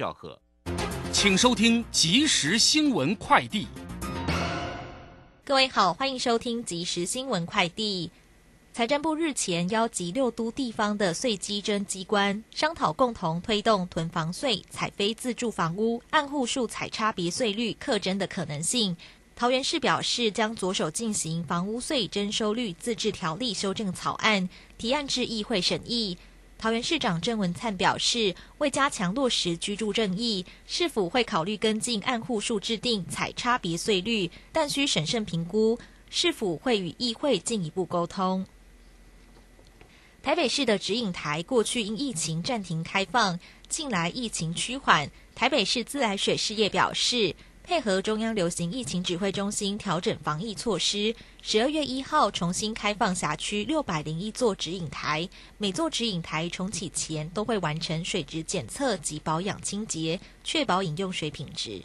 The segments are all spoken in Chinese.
赵贺，请收听即时新闻快递。各位好，欢迎收听即时新闻快递。财政部日前邀集六都地方的税基征机关商讨，共同推动囤房税采非自住房屋按户数采差别税率课征的可能性。桃园市表示，将着手进行房屋税征收率自治条例修正草案提案至议会审议。桃园市长郑文灿表示，为加强落实居住正义，市府会考虑跟进按户数制定采差别税率，但需审慎评估，是否会与议会进一步沟通。台北市的指引台过去因疫情暂停开放，近来疫情趋缓，台北市自来水事业表示。配合中央流行疫情指挥中心调整防疫措施，十二月一号重新开放辖区六百零一座直饮台，每座直饮台重启前都会完成水质检测及保养清洁，确保饮用水品质。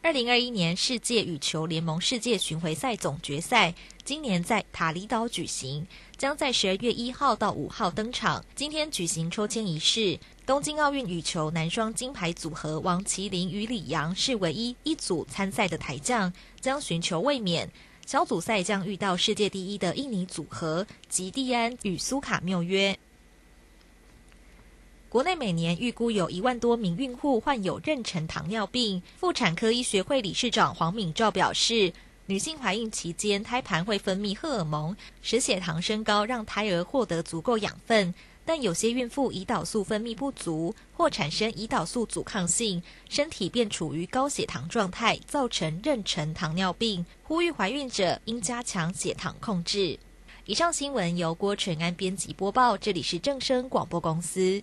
二零二一年世界羽球联盟世界巡回赛总决赛今年在塔里岛举行，将在十二月一号到五号登场。今天举行抽签仪式。东京奥运羽球男双金牌组合王麒麟与李阳是唯一一组参赛的台将，将寻求卫冕。小组赛将遇到世界第一的印尼组合吉蒂安与苏卡缪约。国内每年预估有一万多名孕妇患有妊娠糖尿病。妇产科医学会理事长黄敏照表示，女性怀孕期间胎盘会分泌荷尔蒙，使血糖升高，让胎儿获得足够养分。但有些孕妇胰岛素分泌不足，或产生胰岛素阻抗性，身体便处于高血糖状态，造成妊娠糖尿病。呼吁怀孕者应加强血糖控制。以上新闻由郭纯安编辑播报，这里是正声广播公司。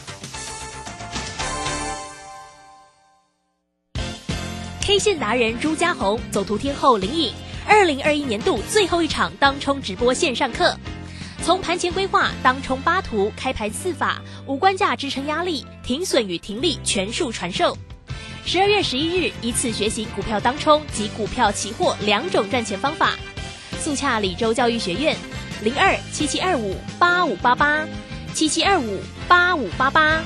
K 线达人朱家红，走图天后林颖，二零二一年度最后一场当冲直播线上课。从盘前规划、当冲八图、开盘四法、五关价支撑压力、停损与停利全数传授。十二月十一日，一次学习股票当冲及股票期货两种赚钱方法。速洽李州教育学院，零二七七二五八五八八七七二五八五八八。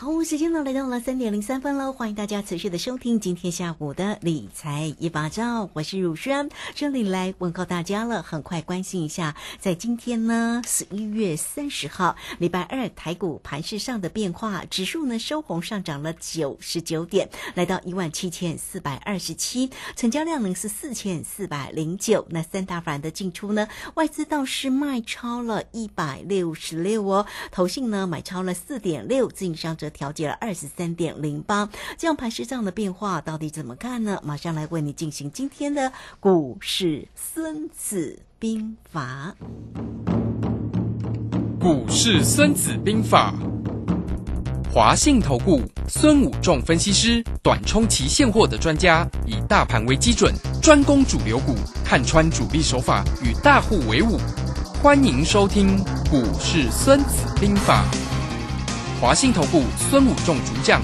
好，时间呢来到了三点零三分了，欢迎大家持续的收听今天下午的理财一把照，我是乳轩，这里来问候大家了。很快关心一下，在今天呢十一月三十号礼拜二台股盘市上的变化，指数呢收红上涨了九十九点，来到一万七千四百二十七，成交量呢是四千四百零九。那三大法人的进出呢，外资倒是卖超了一百六十六哦，投信呢买超了四点六，自营商则。调节了二十三点零八，这样盘势上的变化到底怎么看呢？马上来为你进行今天的股市孙子兵法。股市孙子兵法，华信投顾孙武仲分析师，短冲期现货的专家，以大盘为基准，专攻主流股，看穿主力手法，与大户为伍。欢迎收听股市孙子兵法。华信投顾孙武仲主将，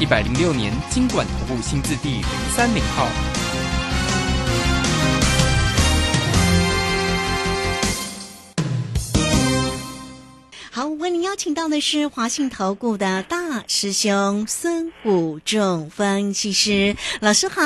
一百零六年经管投顾新字第零三零号。好，为您邀请到的是华信投顾的大师兄孙武仲分析师老师好，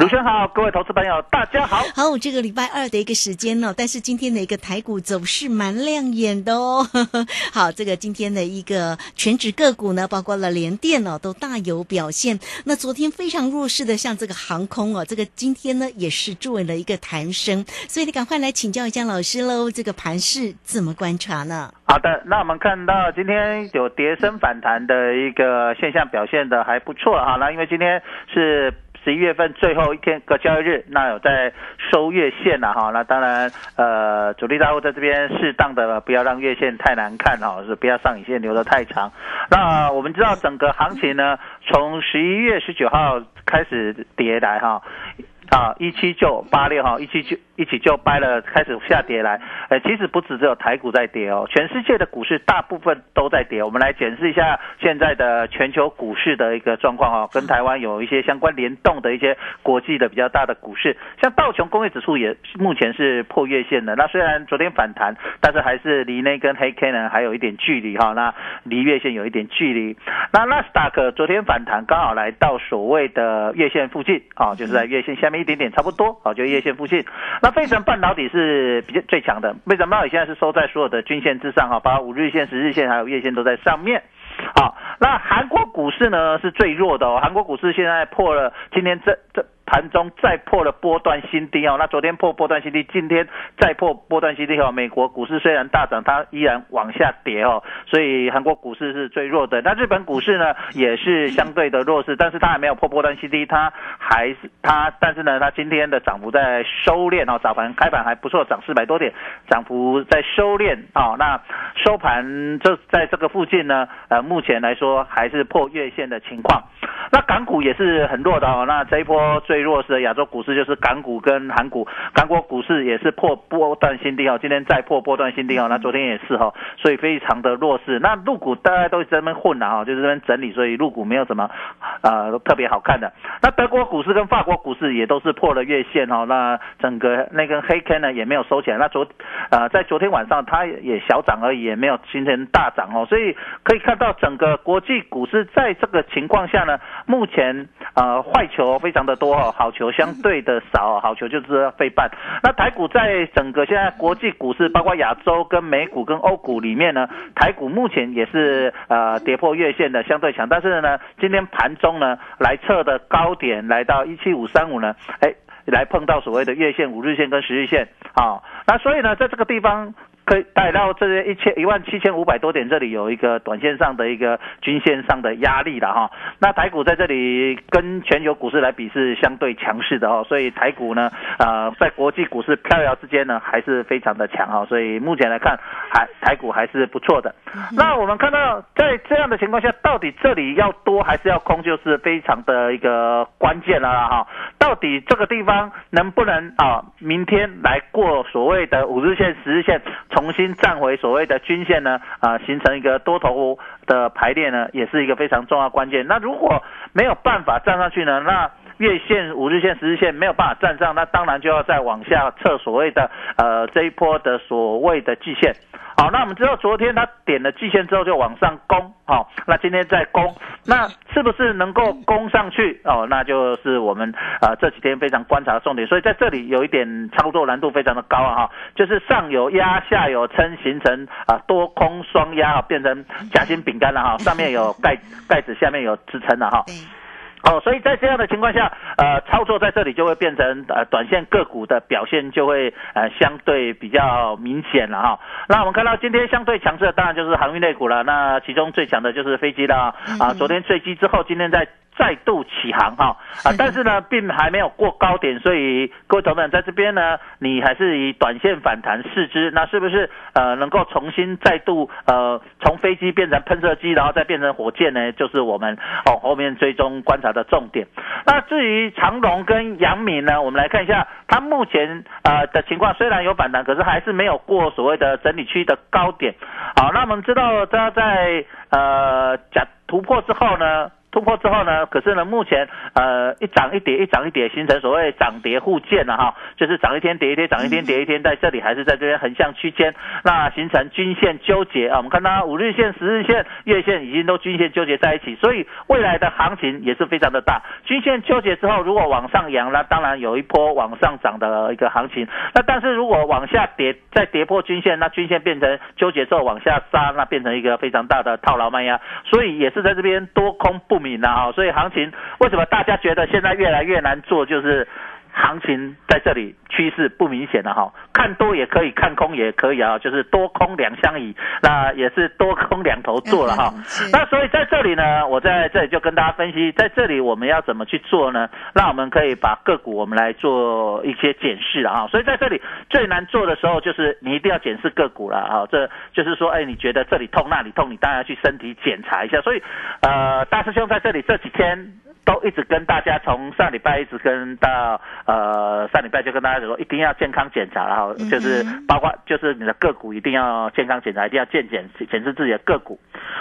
卢轩好，各位投资朋友大家好。好，这个礼拜二的一个时间呢、但是今天的一个台股走势蛮亮眼的哦。好，这个今天的一个全指个股呢，包括了联电哦，都大有表现。那昨天非常弱势的，像这个航空哦，这个今天呢也是做了一个弹升，所以你赶快来请教一下老师喽，这个盘势怎么观察呢？好的，那我们看到今天有跌升反弹的一个现象表现的还不错哈。那因为今天是十一月份最后一天个交易日，那有在收月线了哈。那当然，呃，主力大户在这边适当的不要让月线太难看哈，是不要上影线留得太长。那我们知道整个行情呢，从十一月十九号开始跌来哈。啊，一七九八六哈，一七九一起就掰了，开始下跌来。呃，其实不止只有台股在跌哦，全世界的股市大部分都在跌。我们来检视一下现在的全球股市的一个状况哦，跟台湾有一些相关联动的一些国际的比较大的股市，像道琼工业指数也目前是破月线的。那虽然昨天反弹，但是还是离那根黑 K 呢还有一点距离哈，那离月线有一点距离。那纳斯达克昨天反弹刚好来到所谓的月线附近啊，就是在月线下面。一点点差不多，好，就月线附近。那飞常半导体是比较最强的，飞城半导体现在是收在所有的均线之上，哈，包括五日线、十日线还有月线都在上面。好，那韩国股市呢是最弱的，韩国股市现在破了，今天这这。盘中再破了波段新低哦，那昨天破波段新低，今天再破波段新低哦。美国股市虽然大涨，它依然往下跌哦，所以韩国股市是最弱的。那日本股市呢也是相对的弱势，但是它还没有破波段新低，它还是它，但是呢，它今天的涨幅在收敛哦，早盘开盘还不错，涨四百多点，涨幅在收敛哦。那收盘就在这个附近呢，呃，目前来说还是破月线的情况。那港股也是很弱的哦，那这一波最弱势的亚洲股市就是港股跟韩股，韩国股市也是破波段新低哦，今天再破波段新低哦，那昨天也是哈，所以非常的弱势。那陆股大家都在那边混了哈，就是这边整理，所以陆股没有什么呃特别好看的。那德国股市跟法国股市也都是破了月线哦，那整个那根黑 K 呢也没有收起来。那昨呃在昨天晚上它也小涨而已，也没有形成大涨哦，所以可以看到整个国际股市在这个情况下呢。目前呃坏球非常的多哦，好球相对的少，好球就是费半。那台股在整个现在国际股市，包括亚洲跟美股跟欧股里面呢，台股目前也是呃跌破月线的相对强，但是呢，今天盘中呢来测的高点来到一七五三五呢，哎，来碰到所谓的月线、五日线跟十日线啊，那所以呢，在这个地方。可以带到这些一千一万七千五百多点，这里有一个短线上的一个均线上的压力了哈。那台股在这里跟全球股市来比是相对强势的哦，所以台股呢，呃，在国际股市飘摇之间呢，还是非常的强哈。所以目前来看，还台股还是不错的。那我们看到在这样的情况下，到底这里要多还是要空，就是非常的一个关键了哈。到底这个地方能不能啊，明天来过所谓的五日线、十日线？重新站回所谓的均线呢，啊，形成一个多头的排列呢，也是一个非常重要关键。那如果没有办法站上去呢，那月线、五日线、十日线没有办法站上，那当然就要再往下测所谓的呃这一波的所谓的季线。好，那我们知道昨天它点了季线之后就往上攻，好，那今天再攻，那是不是能够攻上去？哦，那就是我们啊这几天非常观察的重点。所以在这里有一点操作难度非常的高啊，哈，就是上有压，下有撑，形成啊多空双压啊，变成夹心饼干了哈，上面有盖盖子，下面有支撑了哈。哦，所以在这样的情况下，呃，操作在这里就会变成呃，短线个股的表现就会呃相对比较明显了哈。那我们看到今天相对强势的当然就是航运类股了，那其中最强的就是飞机了啊。昨天坠机之后，今天在。再度起航哈啊，但是呢，并还没有过高点，所以各位同仁在这边呢，你还是以短线反弹试之，那是不是呃能够重新再度呃从飞机变成喷射机，然后再变成火箭呢？就是我们哦后面追踪观察的重点。那至于长龙跟杨明呢，我们来看一下它目前呃的情况，虽然有反弹，可是还是没有过所谓的整理区的高点。好，那我们知道它在呃假突破之后呢？突破之后呢，可是呢，目前呃一涨一跌，一涨一跌，形成所谓涨跌互见了哈，就是涨一天跌一天，涨一天跌一天，在这里还是在这边横向区间，那形成均线纠结啊。我们看到五日线、十日线、月线已经都均线纠结在一起，所以未来的行情也是非常的大。均线纠结之后，如果往上扬，那当然有一波往上涨的一个行情。那但是如果往下跌，再跌破均线，那均线变成纠结之后往下杀，那变成一个非常大的套牢卖压，所以也是在这边多空不明啊。所以行情为什么大家觉得现在越来越难做？就是行情在这里趋势不明显了哈，看多也可以，看空也可以啊，就是多空两相宜，那也是多空两头做了哈。那所以在这里呢，我在这里就跟大家分析，在这里我们要怎么去做呢？那我们可以把个股我们来做一些检视啊。所以在这里最难做的时候，就是你一定要检视个股了啊。这就是说，哎，你觉得这里痛那里痛，你当然要去身体检查一下。所以，呃，大师兄在这里这几天。都一直跟大家从上礼拜一直跟到呃上礼拜就跟大家说，一定要健康检查，然后就是包括就是你的个股一定要健康检查，一定要健检检视自己的个股。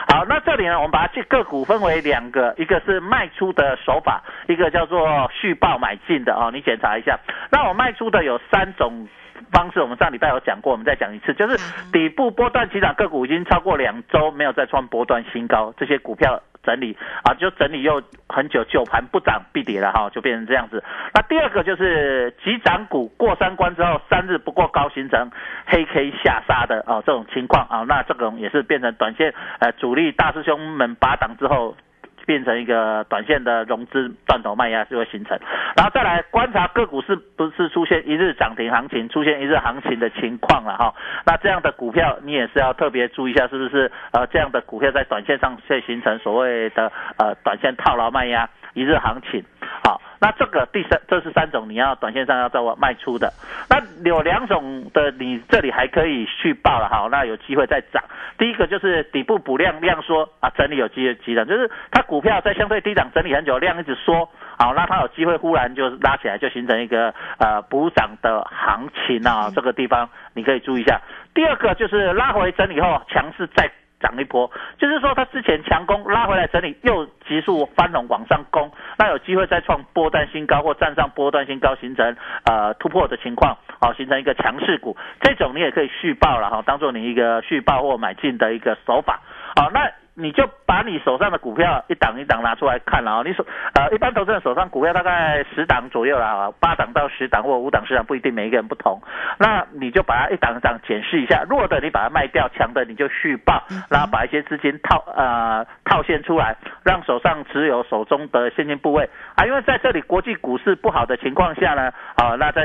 好，那这里呢，我们把这个股分为两个，一个是卖出的手法，一个叫做续报买进的哦，你检查一下。那我卖出的有三种。方式我们上礼拜有讲过，我们再讲一次，就是底部波段起涨个股已经超过两周没有再创波段新高，这些股票整理啊，就整理又很久，久盘不涨必跌了哈，就变成这样子。那第二个就是急涨股过三关之后三日不过高形成黑 K 下杀的啊这种情况啊，那这种也是变成短线呃主力大师兄们拔档之后。变成一个短线的融资断头卖压就会形成，然后再来观察个股是不是出现一日涨停行情，出现一日行情的情况了哈。那这样的股票你也是要特别注意一下，是不是呃这样的股票在短线上会形成所谓的呃短线套牢卖压一日行情。好，那这个第三，这是三种你要短线上要在我卖出的。那有两种的，你这里还可以续报了，好，那有机会再涨。第一个就是底部补量量缩啊，整理有机会急涨，就是它股票在相对低档整理很久，量一直缩，好，那它有机会忽然就拉起来，就形成一个呃补涨的行情啊，这个地方你可以注意一下。第二个就是拉回整理后强势再。涨一波，就是说它之前强攻拉回来整理，又急速翻红往上攻，那有机会再创波段新高或站上波段新高，形成呃突破的情况，好形成一个强势股，这种你也可以续报了哈，当做你一个续报或买进的一个手法，好那。你就把你手上的股票一档一档拿出来看了啊！你手呃，一般投资人手上股票大概十档左右啦，八档到十档或五档十档不一定，每一个人不同。那你就把它一档一档检视一下，弱的你把它卖掉，强的你就续报，然后把一些资金套呃套现出来，让手上持有手中的现金部位啊，因为在这里国际股市不好的情况下呢，啊，那在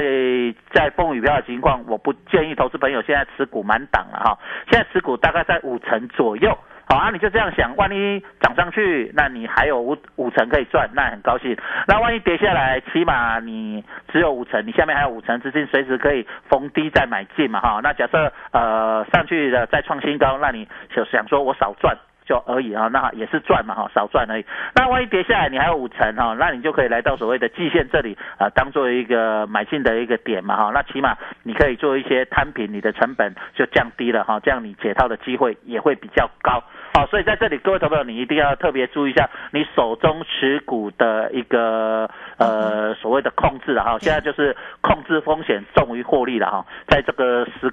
在风雨飘的情况，我不建议投资朋友现在持股满档了哈，现在持股大概在五成左右。好啊，你就这样想，万一涨上去，那你还有五五成可以赚，那很高兴。那万一跌下来，起码你只有五成，你下面还有五成资金，随时可以逢低再买进嘛，哈。那假设呃上去的再创新高，那你就想说我少赚就而已啊，那也是赚嘛，哈，少赚而已。那万一跌下来，你还有五成哈，那你就可以来到所谓的季线这里啊，当做一个买进的一个点嘛，哈。那起码你可以做一些摊平，你的成本就降低了哈，这样你解套的机会也会比较高。好，所以在这里，各位投朋友，你一定要特别注意一下你手中持股的一个呃所谓的控制了哈。现在就是控制风险重于获利了哈，在这个时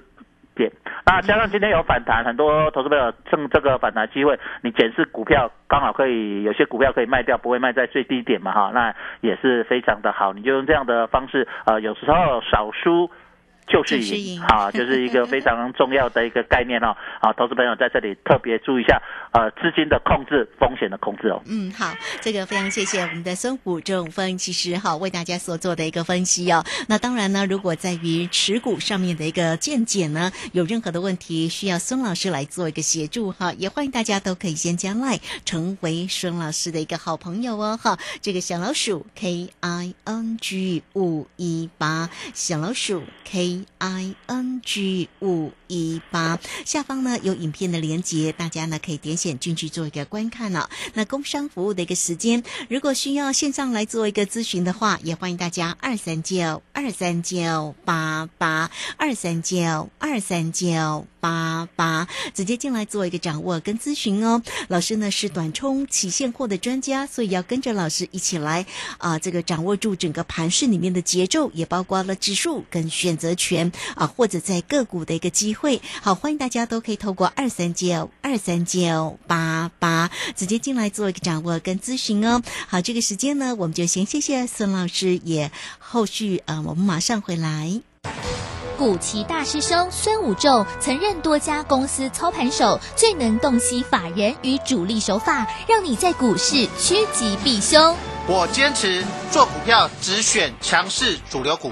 点，那加上今天有反弹，很多投资朋友趁这个反弹机会，你检视股票刚好可以有些股票可以卖掉，不会卖在最低点嘛哈，那也是非常的好。你就用这样的方式，呃，有时候少输。就是赢，啊，就是一个非常重要的一个概念哦。啊，投资朋友在这里特别注意一下，呃，资金的控制，风险的控制哦。嗯，好，这个非常谢谢我们的孙虎正分其实哈为大家所做的一个分析哦。那当然呢，如果在于持股上面的一个见解呢，有任何的问题需要孙老师来做一个协助哈，也欢迎大家都可以先加 line 成为孙老师的一个好朋友哦哈。这个小老鼠 K I N G 五一八，小老鼠 K。I N G 五一八，下方呢有影片的连接，大家呢可以点选进去做一个观看了、那工商服务的一个时间，如果需要线上来做一个咨询的话，也欢迎大家二三九二三九八八二三九二三九八八直接进来做一个掌握跟咨询哦。老师呢是短冲起现货的专家，所以要跟着老师一起来啊、这个掌握住整个盘市里面的节奏，也包括了指数跟选择权。啊、或者在个股的一个机会。好，欢迎大家都可以透过二三九二三九八八直接进来做一个掌握跟咨询哦。好，这个时间呢，我们就先谢谢孙老师，也后续呃，我们马上回来。古奇大师兄孙武仲曾任多家公司操盘手，最能洞悉法人与主力手法，让你在股市趋吉避凶。我坚持做股票只选强势主流股，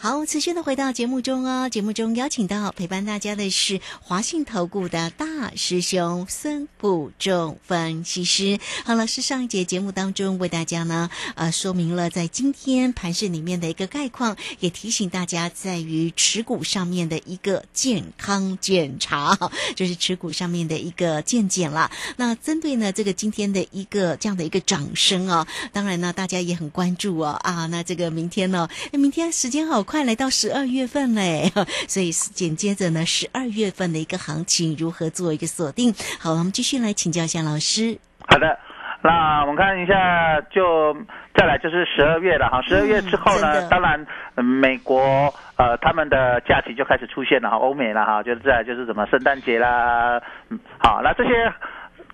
好，持续的回到节目中哦。节目中邀请到陪伴大家的是华信投顾的大师兄孙谷仲分析师。好，了，是上一节节目当中为大家呢，呃，说明了在今天盘市里面的一个概况，也提醒大家在于持股上面的一个健康检查，就是持股上面的一个健检啦。那针对呢这个今天的一个这样的一个掌声哦，当然呢大家也很关注哦啊，那这个明天呢，诶明天时间好快，来到十二月份嘞，所以紧接着呢十二月份的一个行情如何做一个锁定？好，我们继续来请教一下老师。好的，那我们看一下，就再来就是十二月了哈。十二月之后呢，当然、呃美国呃他们的假期就开始出现了哈，欧美了哈，就是再来就是什么圣诞节啦，嗯，好，那这些。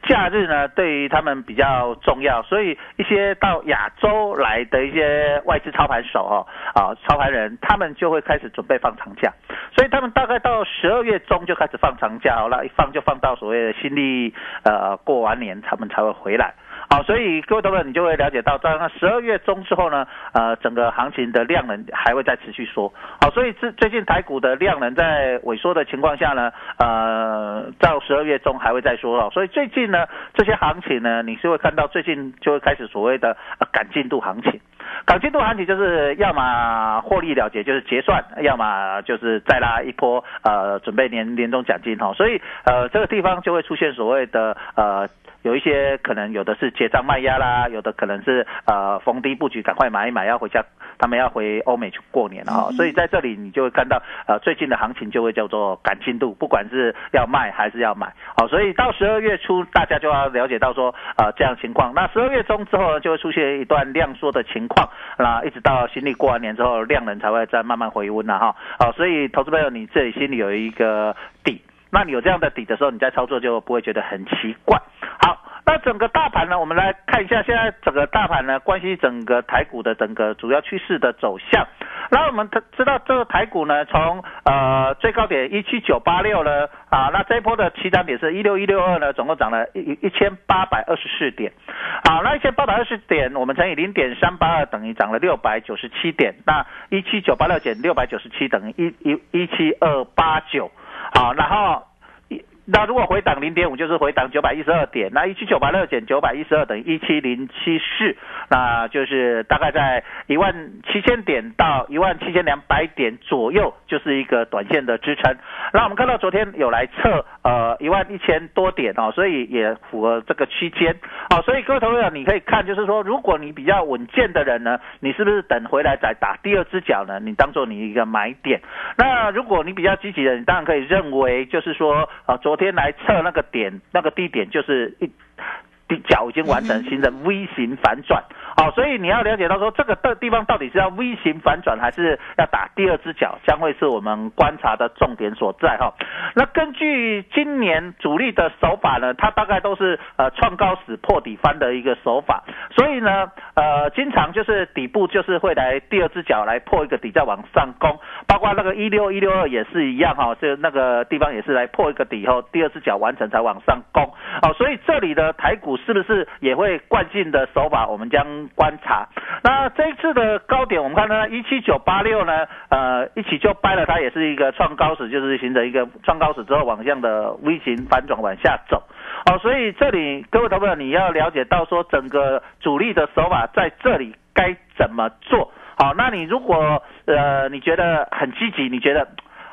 假日呢，对于他们比较重要，所以一些到亚洲来的一些外资操盘手哦，啊，操盘人，他们就会开始准备放长假，所以他们大概到十二月中就开始放长假，好了，一放就放到所谓的新历呃过完年，他们才会回来。好，所以各位投资者你就会了解到，在那十二月中之后呢，呃，整个行情的量能还会再持续缩。好，所以最最近台股的量能在萎缩的情况下呢，呃，十二月中还会再说哦。所以最近呢，这些行情呢，你是会看到最近就会开始所谓的呃赶进度行情。赶进度行情就是要么获利了结，就是结算；要么就是再拉一波，呃，准备年年终奖金哈。所以呃，这个地方就会出现所谓的呃。有一些可能有的是结账卖压啦，有的可能是呃逢低布局，赶快买一买，要回家，他们要回欧美去过年了哈、所以在这里你就会看到呃最近的行情就会叫做感进度，不管是要卖还是要买，好、所以到十二月初大家就要了解到说呃这样情况，那十二月中之后呢就会出现一段量缩的情况，那一直到新历过完年之后，量能才会再慢慢回温了哈，好、所以投资朋友你这里心里有一个底。那你有这样的底的时候，你在操作就不会觉得很奇怪。好，那整个大盘呢，我们来看一下，现在整个大盘呢，关系整个台股的整个主要趋势的走向。那我们知道这个台股呢，从呃最高点一七九八六呢，啊，那这一波的起涨点是一六一六二呢，总共涨了一一千八百二十四点。好，那一千八百二十点，我们乘以零点三八二，等于涨了六百九十七点。那一七九八六减六百九十七，等于一一一七二八九。好，然后那如果回档零点五，就是回档九百一十二点。那一七九八六减九百一十二等于一七零七四，那就是大概在一万七千点到一万七千两百点左右，就是一个短线的支撑。那我们看到昨天有来测呃一万一千多点哦，所以也符合这个区间哦。所以各位投资者，你可以看，就是说，如果你比较稳健的人呢，你是不是等回来再打第二只脚呢？你当做你一个买点。那如果你比较积极的，你当然可以认为，就是说，呃，昨天来测那个点，那个低点就是一。底脚已经完成，形成 V 型反转，好，所以你要了解到说这个的地方到底是要 V 型反转还是要打第二只脚，将会是我们观察的重点所在哈。那根据今年主力的手法呢，它大概都是呃创高时破底翻的一个手法，所以呢呃经常就是底部就是会来第二只脚来破一个底再往上攻，包括那个一六一六二也是一样哈，就那个地方也是来破一个底后第二只脚完成才往上攻。哦，所以这里的台股是不是也会惯性的手法？我们将观察。那这一次的高点，我们看到一七九八六呢，呃，一起就掰了，它也是一个创高史，就是形成一个创高史之后往下的 V 型反转往下走。哦，所以这里各位投资你要了解到说，整个主力的手法在这里该怎么做？好，那你如果呃你觉得很积极，你觉得？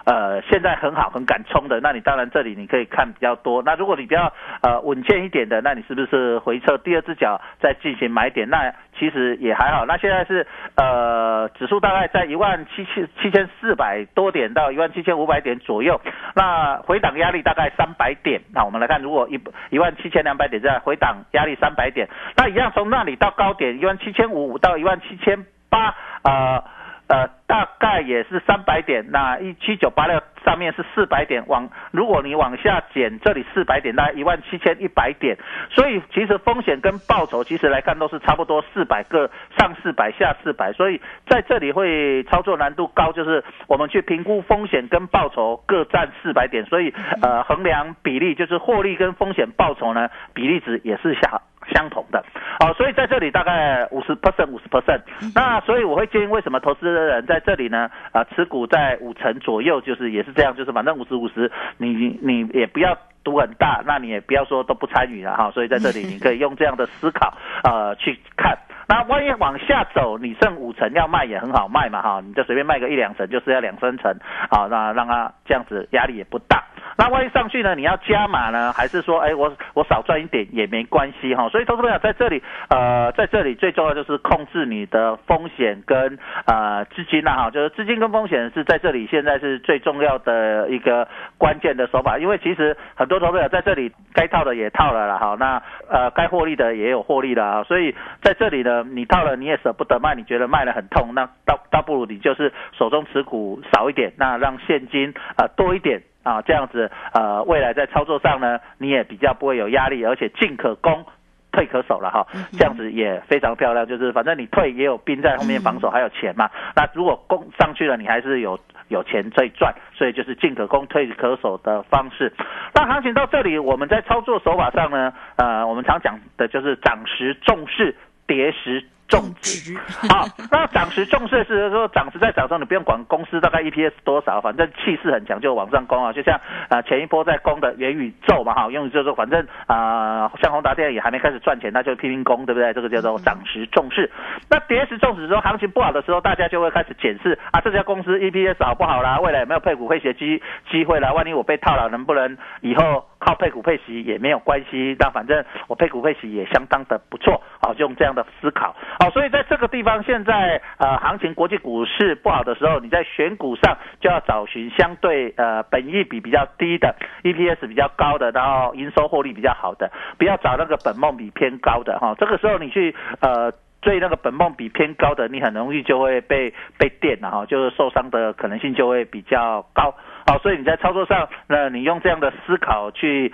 呃，现在很好，很敢冲的，那你当然这里你可以看比较多。那如果你比较呃稳健一点的，那你是不是回撤第二只脚再进行买点？那其实也还好。那现在是呃指数大概在一万七千七千四百多点到一万七千五百点左右。那回档压力大概三百点。那我们来看，如果一一万七千两百点在回档压力三百点，那一样从那里到高点一万七千五到一万七千八呃。呃，大概也是三百点，那一七九八六上面是四百点，往如果你往下减，这里四百点，大概一万七千一百点，所以其实风险跟报酬其实来看都是差不多四百个上四百下四百，所以在这里会操作难度高，就是我们去评估风险跟报酬各占四百点，所以呃衡量比例就是获利跟风险报酬呢比例值也是下。相同的，哦，所以在这里大概五十 percent 五十 percent，那所以我会建议，为什么投资的人在这里呢？啊，持股在五成左右，就是也是这样，就是反正五十五十，你你也不要赌很大，那你也不要说都不参与了哈。所以在这里你可以用这样的思考呃去看，那万一往下走，你剩五成要卖也很好卖嘛哈，你就随便卖个一两成，就是要两三成，好，那让它这样子压力也不大。那万一上去呢？你要加码呢，还是说，哎，我我少赚一点也没关系哈？所以，投资朋友在这里，呃，在这里最重要就是控制你的风险跟呃资金呐哈，就是资金跟风险是在这里现在是最重要的一个关键的手法。因为其实很多投资者在这里该套的也套了了哈，那呃该获利的也有获利了啊，所以在这里呢，你套了你也舍不得卖，你觉得卖了很痛，那倒倒不如你就是手中持股少一点，那让现金呃多一点。啊，这样子，呃，未来在操作上呢，你也比较不会有压力，而且进可攻，退可守了哈，这样子也非常漂亮。就是反正你退也有兵在后面防守，还有钱嘛。那如果攻上去了，你还是有有钱可以赚，所以就是进可攻，退可守的方式。那行情到这里，我们在操作手法上呢，呃，我们常讲的就是涨时重视，跌时。重值好，那涨时重视是说涨时在涨上，你不用管公司大概 EPS 多少，反正气势很强就往上攻啊。就像啊前一波在攻的元宇宙嘛哈，元宇宙说反正啊像宏达电也还没开始赚钱，那就拼命攻，对不对？这个叫做涨时重视。那跌时重视说行情不好的时候，大家就会开始检视啊这家公司 EPS 好不好啦，未来有没有配股配息机机会啦？万一我被套了，能不能以后靠配股配息也没有关系？但反正我配股配息也相当的不错啊，就用这样的思考。好，所以在这个地方，现在呃，行情国际股市不好的时候，你在选股上就要找寻相对呃，本益比比较低的，EPS 比较高的，然后营收获利比较好的，不要找那个本梦比偏高的哈。这个时候你去呃追那个本梦比偏高的，你很容易就会被被电了哈，就是受伤的可能性就会比较高。好，所以你在操作上，那你用这样的思考去。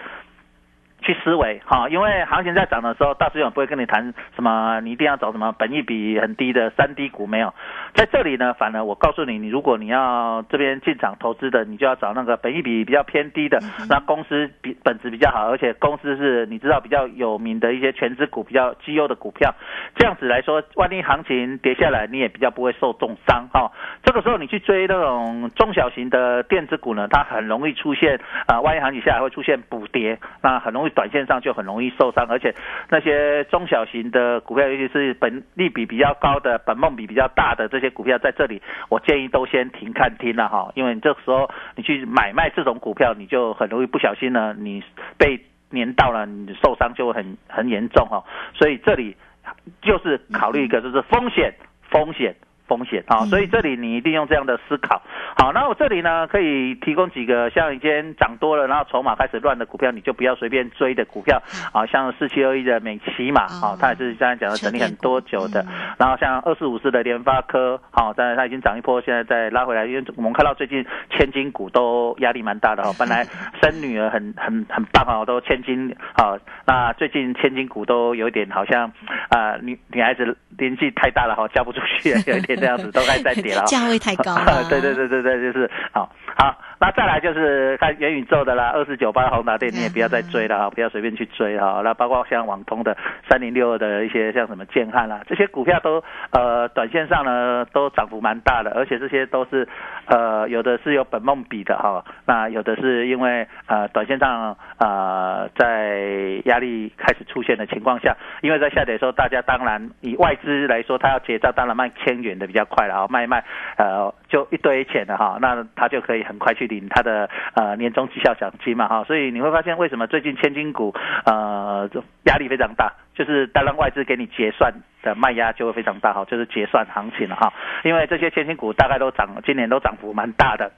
去思维哈，因为行情在涨的时候，大师兄不会跟你谈什么，你一定要找什么本益比很低的三低股没有，在这里呢，反而我告诉你，你如果你要这边进场投资的，你就要找那个本益比比较偏低的，那公司比本质比较好，而且公司是你知道比较有名的一些全资股比较绩优的股票，这样子来说，万一行情跌下来，你也比较不会受重伤哈。这个时候你去追那种中小型的电子股呢，它很容易出现啊，万一行情下来会出现补跌，那很容易。短线上就很容易受伤，而且那些中小型的股票，尤其是本利比比较高的、本梦比比较大的这些股票，在这里我建议都先停看听了哈，因为这时候你去买卖这种股票，你就很容易不小心呢，你被粘到了，你受伤就会很很严重哈。所以这里就是考虑一个，就是风险、风险、风险啊，所以这里你一定用这样的思考。好，那我这里呢可以提供几个，像已经涨多了，然后筹码开始乱的股票，你就不要随便追的股票。啊，像四七二一的美琪嘛啊，它也是刚才讲的整理很多久的，然后像二四五四的联发科，好，但是它已经涨一波，现在再拉回来，因为我们看到最近千金股都压力蛮大的哈，本来 生女儿很很很棒啊，都千金啊，那最近千金股都有点好像啊女女孩子年纪太大了哈，嫁不出去，有一点 这样子，都开始在跌了，价位太高了，对对对对对，就是好好。那再来就是看元宇宙的啦，二四九八宏达电你也不要再追了哈，不要随便去追哈。那包括像网通的三零六二的一些像什么建汉啦，这些股票都呃短线上呢都涨幅蛮大的，而且这些都是呃有的是有本梦比的哈，那有的是因为呃短线上呃在压力开始出现的情况下，因为在下跌的时候，大家当然以外资来说，他要结账当然卖千元的比较快了啊，卖一卖呃就一堆钱的哈，那他就可以很快去。领他的呃年终绩效奖金嘛哈，所以你会发现为什么最近千金股呃压力非常大，就是当然外资给你结算的卖压就会非常大哈，就是结算行情了哈，因为这些千金股大概都涨，今年都涨幅蛮大的。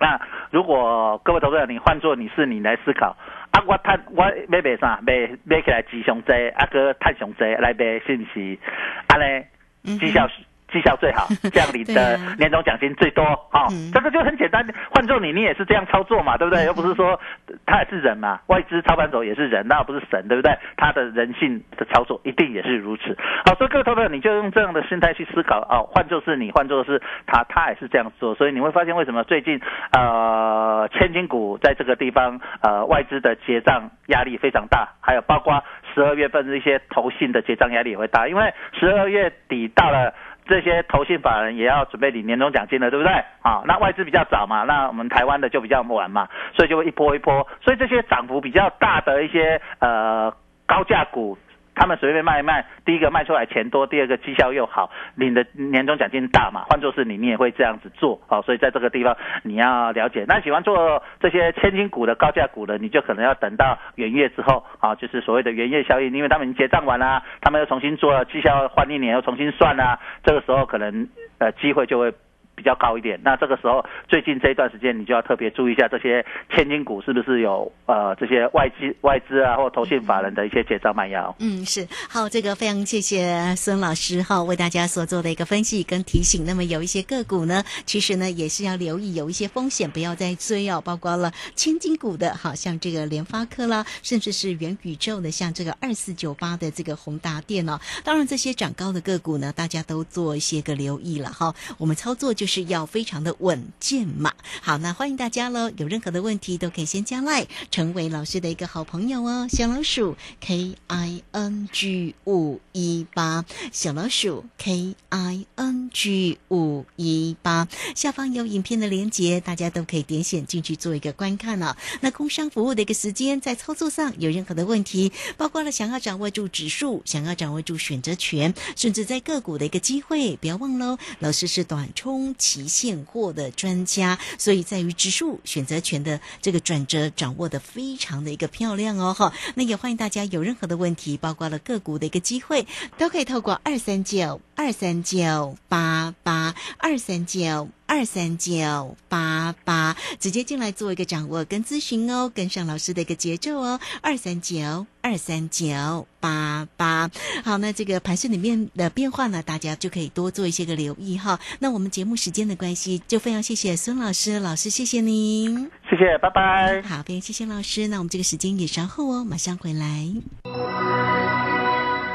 那如果各位投资者你换做你是你来思考啊，我探我买买啥买买起来吉祥债，啊哥探熊债来买是不是？啊嘞绩效。绩效最好，这样你的年终奖金最多啊！这个就很简单，换做你，你也是这样操作嘛，对不对？又不是说他也是人嘛，外资操盘手也是人，那不是神，对不对？他的人性的操作一定也是如此。好，所以各位投资者，你就用这样的心态去思考啊，换作是你，换作是他，他也是这样做，所以你会发现为什么最近呃千金股在这个地方呃外资的结账压力非常大，还有包括十二月份的一些投信的结账压力也会大，因为十二月底到了。这些投信法人也要准备领年终奖金了，对不对？啊，那外资比较早嘛，那我们台湾的就比较晚嘛，所以就会一波一波，所以这些涨幅比较大的一些呃高价股。他们随便卖一卖，第一个卖出来钱多，第二个绩效又好，领的年终奖金大嘛。换作是你，你也会这样子做，好，所以在这个地方你要了解。那喜欢做这些千金股的高价股的，你就可能要等到元月之后，啊，就是所谓的元月效应，因为他们结账完啦，他们又重新做绩效换一年又重新算啦，这个时候可能呃机会就会。比较高一点，那这个时候最近这一段时间，你就要特别注意一下这些千金股是不是有呃这些外资外资啊或投信法人的一些结账卖压。嗯，是好，这个非常谢谢孙老师哈为大家所做的一个分析跟提醒。那么有一些个股呢，其实呢也是要留意有一些风险，不要再追哦。包括了千金股的，好像这个联发科啦，甚至是元宇宙的，像这个二四九八的这个宏达电哦。当然这些涨高的个股呢，大家都做一些个留意了哈。我们操作就。就是要非常的稳健嘛。好，那欢迎大家喽，有任何的问题都可以先加赖，成为老师的一个好朋友哦。小老鼠 K I N G 五一八，小老鼠 K I N G 五一八，下方有影片的连接，大家都可以点选进去做一个观看了。那工商服务的一个时间，在操作上有任何的问题，包括了想要掌握住指数，想要掌握住选择权，甚至在个股的一个机会，不要忘喽，老师是短冲。期现货的专家，所以在于指数选择权的这个转折掌握的非常的一个漂亮哦哈。那也欢迎大家有任何的问题，包括了个股的一个机会，都可以透过二三九二三九八八二三九。二三九八八，直接进来做一个掌握跟咨询哦，跟上老师的一个节奏哦。二三九二三九八八，好，那这个盘市里面的变化呢，大家就可以多做一些个留意哈。那我们节目时间的关系，就非常谢谢孙老师，老师谢谢您，谢谢，拜拜。好，非常谢谢老师，那我们这个时间也稍后哦，马上回来。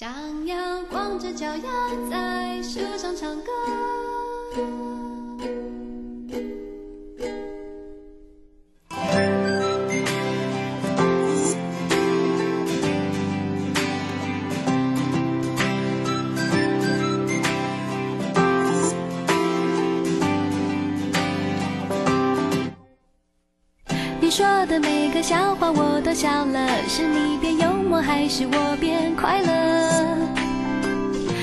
想要光着脚丫在树上唱歌。你说的每个笑话我都笑了，是你变默还是我变快乐？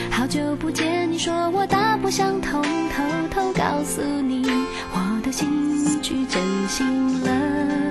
好久不见，你说我大不相同，偷偷告诉你，我的心去真心了。